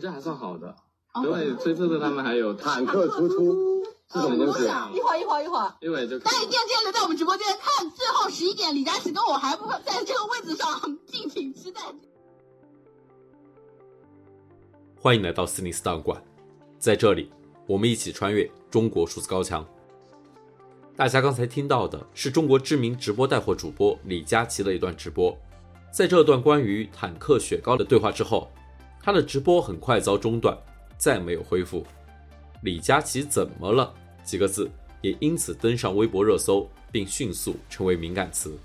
觉得还算好的，因为崔特特他们还有坦克突突是什么东西？一会儿一会儿一会儿，一会儿就大家一定要记得留在我们直播间看，最后十一点李佳琦跟我还不在这个位置上，敬请期待。欢迎来到四零四档案馆，在这里我们一起穿越中国数字高墙。大家刚才听到的是中国知名直播带货主播李佳琦的一段直播，在这段关于坦克雪糕的对话之后，他的直播很快遭中断，再没有恢复。李佳琦怎么了？几个字也因此登上微博热搜，并迅速成为敏感词。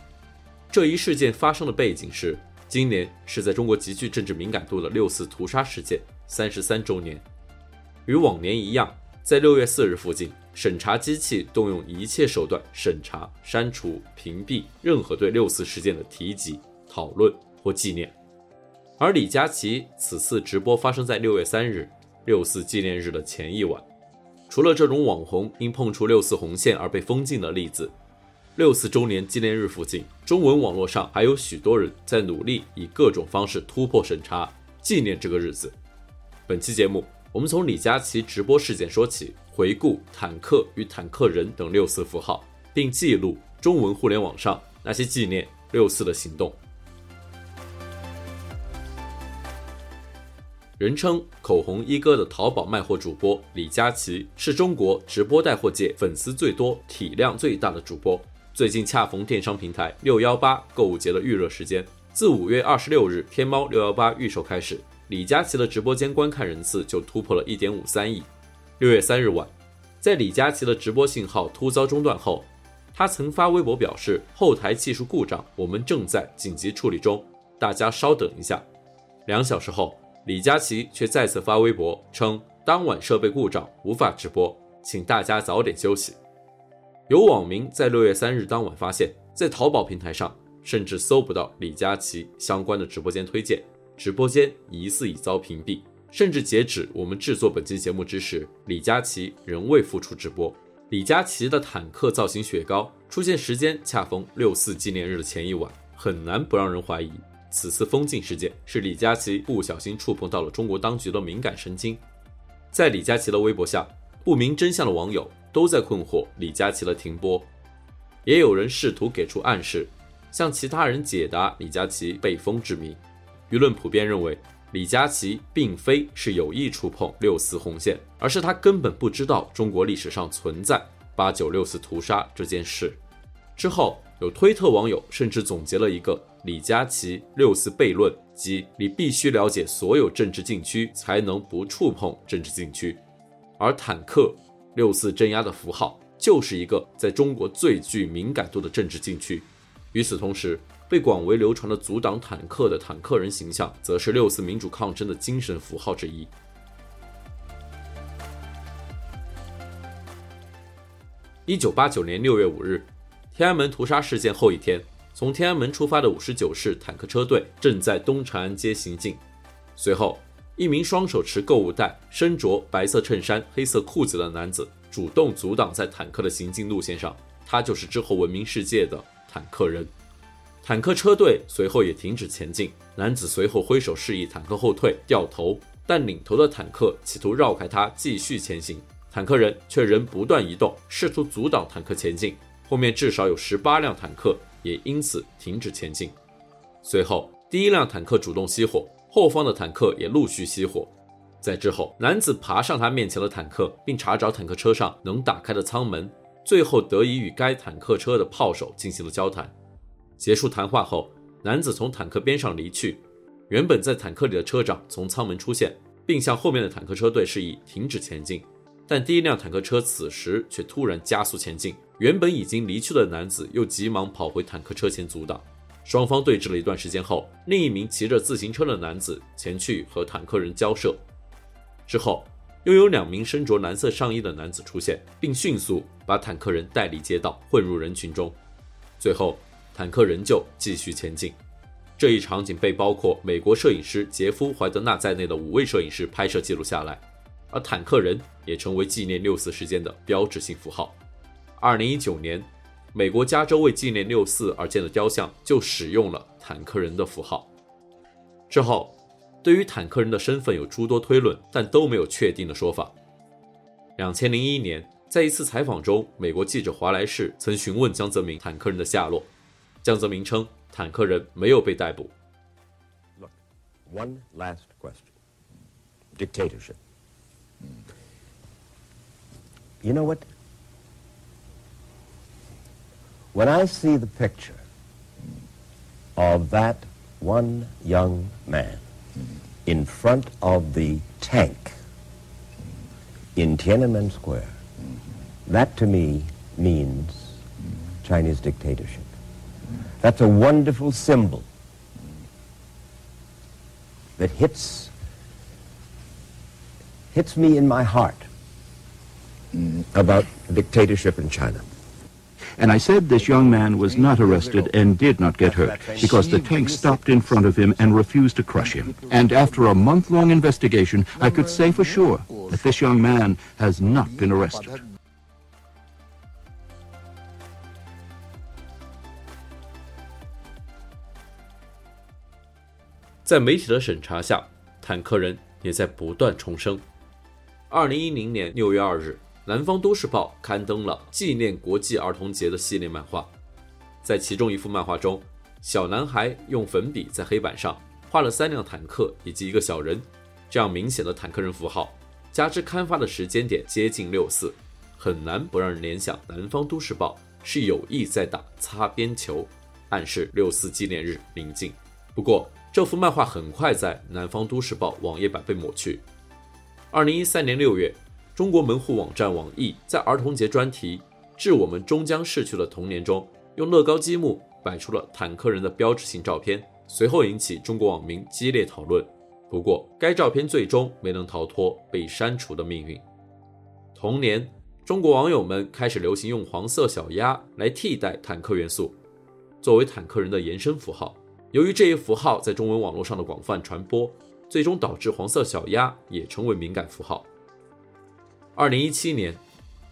这一事件发生的背景是，今年是在中国极具政治敏感度的六四屠杀事件三十三周年。与往年一样，在六月四日附近，审查机器动用一切手段审查、删除、屏蔽任何对六四事件的提及、讨论或纪念。而李佳琦此次直播发生在六月三日，六四纪念日的前一晚。除了这种网红因碰触六四红线而被封禁的例子，六四周年纪念日附近，中文网络上还有许多人在努力以各种方式突破审查，纪念这个日子。本期节目，我们从李佳琦直播事件说起，回顾坦克与坦克人等六四符号，并记录中文互联网上那些纪念六四的行动。人称“口红一哥”的淘宝卖货主播李佳琦，是中国直播带货界粉丝最多、体量最大的主播。最近恰逢电商平台六幺八购物节的预热时间，自五月二十六日天猫六幺八预售开始，李佳琦的直播间观看人次就突破了一点五三亿。六月三日晚，在李佳琦的直播信号突遭中断后，他曾发微博表示：“后台技术故障，我们正在紧急处理中，大家稍等一下。”两小时后。李佳琦却再次发微博称，当晚设备故障，无法直播，请大家早点休息。有网民在六月三日当晚发现，在淘宝平台上甚至搜不到李佳琦相关的直播间推荐，直播间疑似已遭屏蔽，甚至截止我们制作本期节目之时，李佳琦仍未复出直播。李佳琦的坦克造型雪糕出现时间恰逢六四纪念日的前一晚，很难不让人怀疑。此次封禁事件是李佳琦不小心触碰到了中国当局的敏感神经。在李佳琦的微博下，不明真相的网友都在困惑李佳琦的停播，也有人试图给出暗示，向其他人解答李佳琦被封之谜。舆论普遍认为，李佳琦并非是有意触碰六四红线，而是他根本不知道中国历史上存在八九六四屠杀这件事。之后，有推特网友甚至总结了一个。李佳琦六四悖论，即你必须了解所有政治禁区，才能不触碰政治禁区。而坦克六四镇压的符号，就是一个在中国最具敏感度的政治禁区。与此同时，被广为流传的阻挡坦克的坦克人形象，则是六四民主抗争的精神符号之一。一九八九年六月五日，天安门屠杀事件后一天。从天安门出发的五十九式坦克车队正在东长安街行进，随后，一名双手持购物袋、身着白色衬衫、黑色裤子的男子主动阻挡在坦克的行进路线上，他就是之后闻名世界的坦克人。坦克车队随后也停止前进，男子随后挥手示意坦克后退、掉头，但领头的坦克企图绕开他继续前行，坦克人却仍不断移动，试图阻挡坦克前进。后面至少有十八辆坦克。也因此停止前进。随后，第一辆坦克主动熄火，后方的坦克也陆续熄火。在之后，男子爬上他面前的坦克，并查找坦克车上能打开的舱门，最后得以与该坦克车的炮手进行了交谈。结束谈话后，男子从坦克边上离去。原本在坦克里的车长从舱门出现，并向后面的坦克车队示意停止前进。但第一辆坦克车此时却突然加速前进。原本已经离去的男子又急忙跑回坦克车前阻挡，双方对峙了一段时间后，另一名骑着自行车的男子前去和坦克人交涉。之后，又有两名身着蓝色上衣的男子出现，并迅速把坦克人带离街道，混入人群中。最后，坦克仍旧继续前进。这一场景被包括美国摄影师杰夫·怀德纳在内的五位摄影师拍摄记录下来，而坦克人也成为纪念六四事件的标志性符号。二零一九年，美国加州为纪念六四而建的雕像就使用了坦克人的符号。之后，对于坦克人的身份有诸多推论，但都没有确定的说法。两千零一年，在一次采访中，美国记者华莱士曾询问江泽民坦克人的下落，江泽民称坦克人没有被逮捕。Look, one last question. Dictatorship. You know what? When I see the picture of that one young man in front of the tank in Tiananmen Square, that to me means Chinese dictatorship. That's a wonderful symbol that hits hits me in my heart about dictatorship in China. And I said this young man was not arrested and did not get hurt because the tank stopped in front of him and refused to crush him. And after a month-long investigation, I could say for sure that this young man has not been arrested. 在媒体的审查下，坦克人也在不断重生。二零一零年六月二日，《 南方都市报》刊登了纪念国际儿童节的系列漫画。在其中一幅漫画中，小男孩用粉笔在黑板上画了三辆坦克以及一个小人，这样明显的坦克人符号，加之刊发的时间点接近六四，很难不让人联想《南方都市报》是有意在打擦边球，暗示六四纪念日临近。不过，这幅漫画很快在《南方都市报》网页版被抹去。二零一三年六月，中国门户网站网易在儿童节专题《致我们终将逝去的童年》中，用乐高积木摆出了坦克人的标志性照片，随后引起中国网民激烈讨论。不过，该照片最终没能逃脱被删除的命运。同年，中国网友们开始流行用黄色小鸭来替代坦克元素，作为坦克人的延伸符号。由于这一符号在中文网络上的广泛传播，最终导致黄色小鸭也成为敏感符号。二零一七年，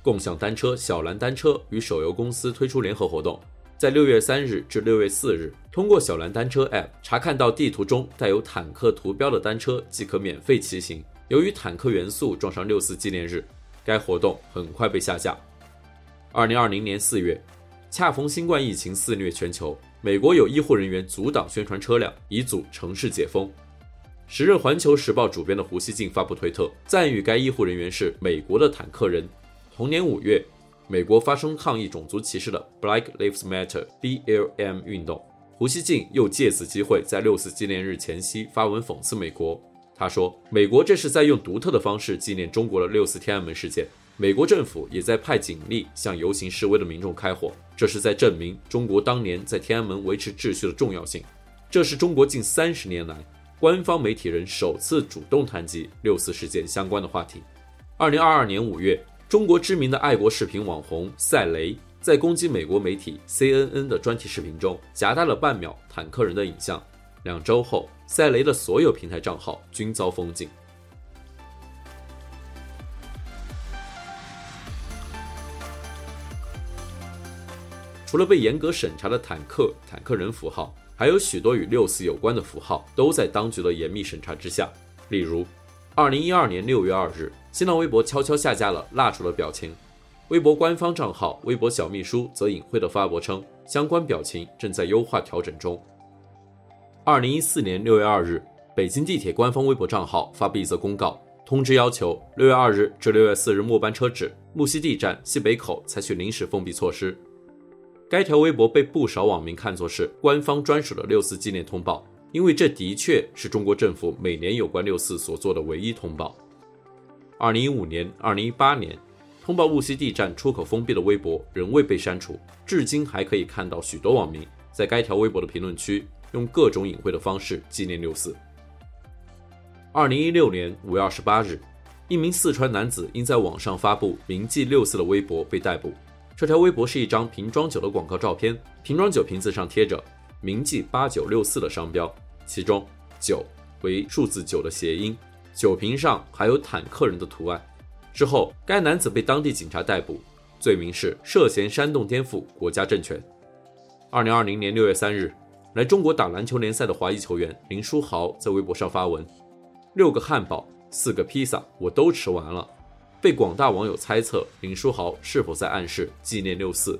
共享单车小蓝单车与手游公司推出联合活动，在六月三日至六月四日，通过小蓝单车 App 查看到地图中带有坦克图标的单车即可免费骑行。由于坦克元素撞上六四纪念日，该活动很快被下架。二零二零年四月，恰逢新冠疫情肆虐全球。美国有医护人员阻挡宣传车辆，以阻城市解封。时任《环球时报》主编的胡锡进发布推特，赞誉该医护人员是美国的坦克人。同年五月，美国发生抗议种族歧视的 Black Lives Matter（BLM） 运动，胡锡进又借此机会在六四纪念日前夕发文讽刺美国。他说：“美国这是在用独特的方式纪念中国的六四天安门事件。”美国政府也在派警力向游行示威的民众开火，这是在证明中国当年在天安门维持秩序的重要性。这是中国近三十年来官方媒体人首次主动谈及六四事件相关的话题。二零二二年五月，中国知名的爱国视频网红赛雷在攻击美国媒体 CNN 的专题视频中夹带了半秒坦克人的影像。两周后，赛雷的所有平台账号均遭封禁。除了被严格审查的坦克、坦克人符号，还有许多与六四有关的符号都在当局的严密审查之下。例如，二零一二年六月二日，新浪微博悄悄下架了蜡烛的表情，微博官方账号微博小秘书则隐晦地发博称，相关表情正在优化调整中。二零一四年六月二日，北京地铁官方微博账号发布一则公告，通知要求六月二日至六月四日末班车止，木樨地站西北口采取临时封闭措施。该条微博被不少网民看作是官方专属的六四纪念通报，因为这的确是中国政府每年有关六四所做的唯一通报。二零一五年、二零一八年，通报无锡地站出口封闭的微博仍未被删除，至今还可以看到许多网民在该条微博的评论区用各种隐晦的方式纪念六四。二零一六年五月二十八日，一名四川男子因在网上发布铭记六四的微博被逮捕。这条微博是一张瓶装酒的广告照片，瓶装酒瓶子上贴着“铭记八九六四”的商标，其中“九”为数字九的谐音，酒瓶上还有坦克人的图案。之后，该男子被当地警察逮捕，罪名是涉嫌煽动颠覆国家政权。二零二零年六月三日，来中国打篮球联赛的华裔球员林书豪在微博上发文，六个汉堡、四个披萨，我都吃完了。被广大网友猜测林书豪是否在暗示纪念六四，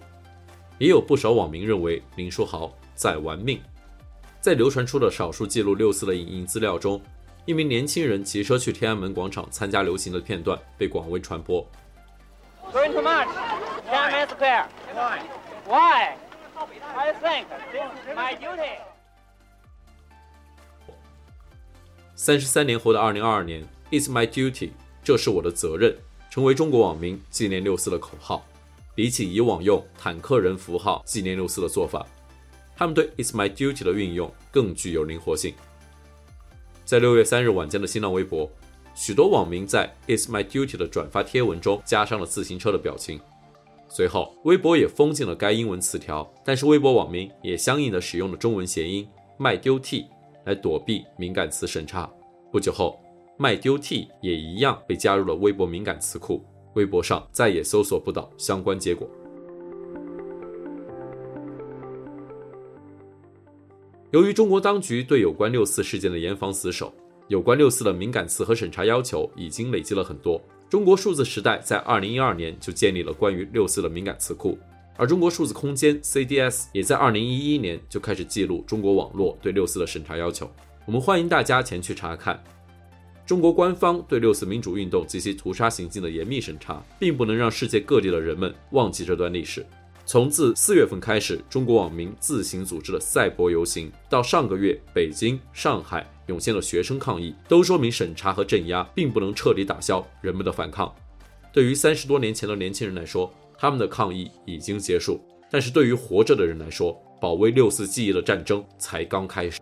也有不少网民认为林书豪在玩命。在流传出的少数记录六四的影音资料中，一名年轻人骑车去天安门广场参加游行的片段被广为传播。Going to march, Tiananmen Square. Why? Why? I think my duty. 三十三年后的二零二二年，It's my duty，这是我的责任。成为中国网民纪念六四的口号，比起以往用坦克人符号纪念六四的做法，他们对 “It's my duty” 的运用更具有灵活性。在六月三日晚间的新浪微博，许多网民在 “It's my duty” 的转发贴文中加上了自行车的表情。随后，微博也封禁了该英文词条，但是微博网民也相应的使用了中文谐音“麦丢 T” 来躲避敏感词审查。不久后，麦丢 T 也一样被加入了微博敏感词库，微博上再也搜索不到相关结果。由于中国当局对有关六四事件的严防死守，有关六四的敏感词和审查要求已经累积了很多。中国数字时代在二零一二年就建立了关于六四的敏感词库，而中国数字空间 CDS 也在二零一一年就开始记录中国网络对六四的审查要求。我们欢迎大家前去查看。中国官方对六四民主运动及其屠杀行径的严密审查，并不能让世界各地的人们忘记这段历史。从自四月份开始，中国网民自行组织的赛博游行，到上个月北京、上海涌现的学生抗议，都说明审查和镇压并不能彻底打消人们的反抗。对于三十多年前的年轻人来说，他们的抗议已经结束；但是对于活着的人来说，保卫六四记忆的战争才刚开始。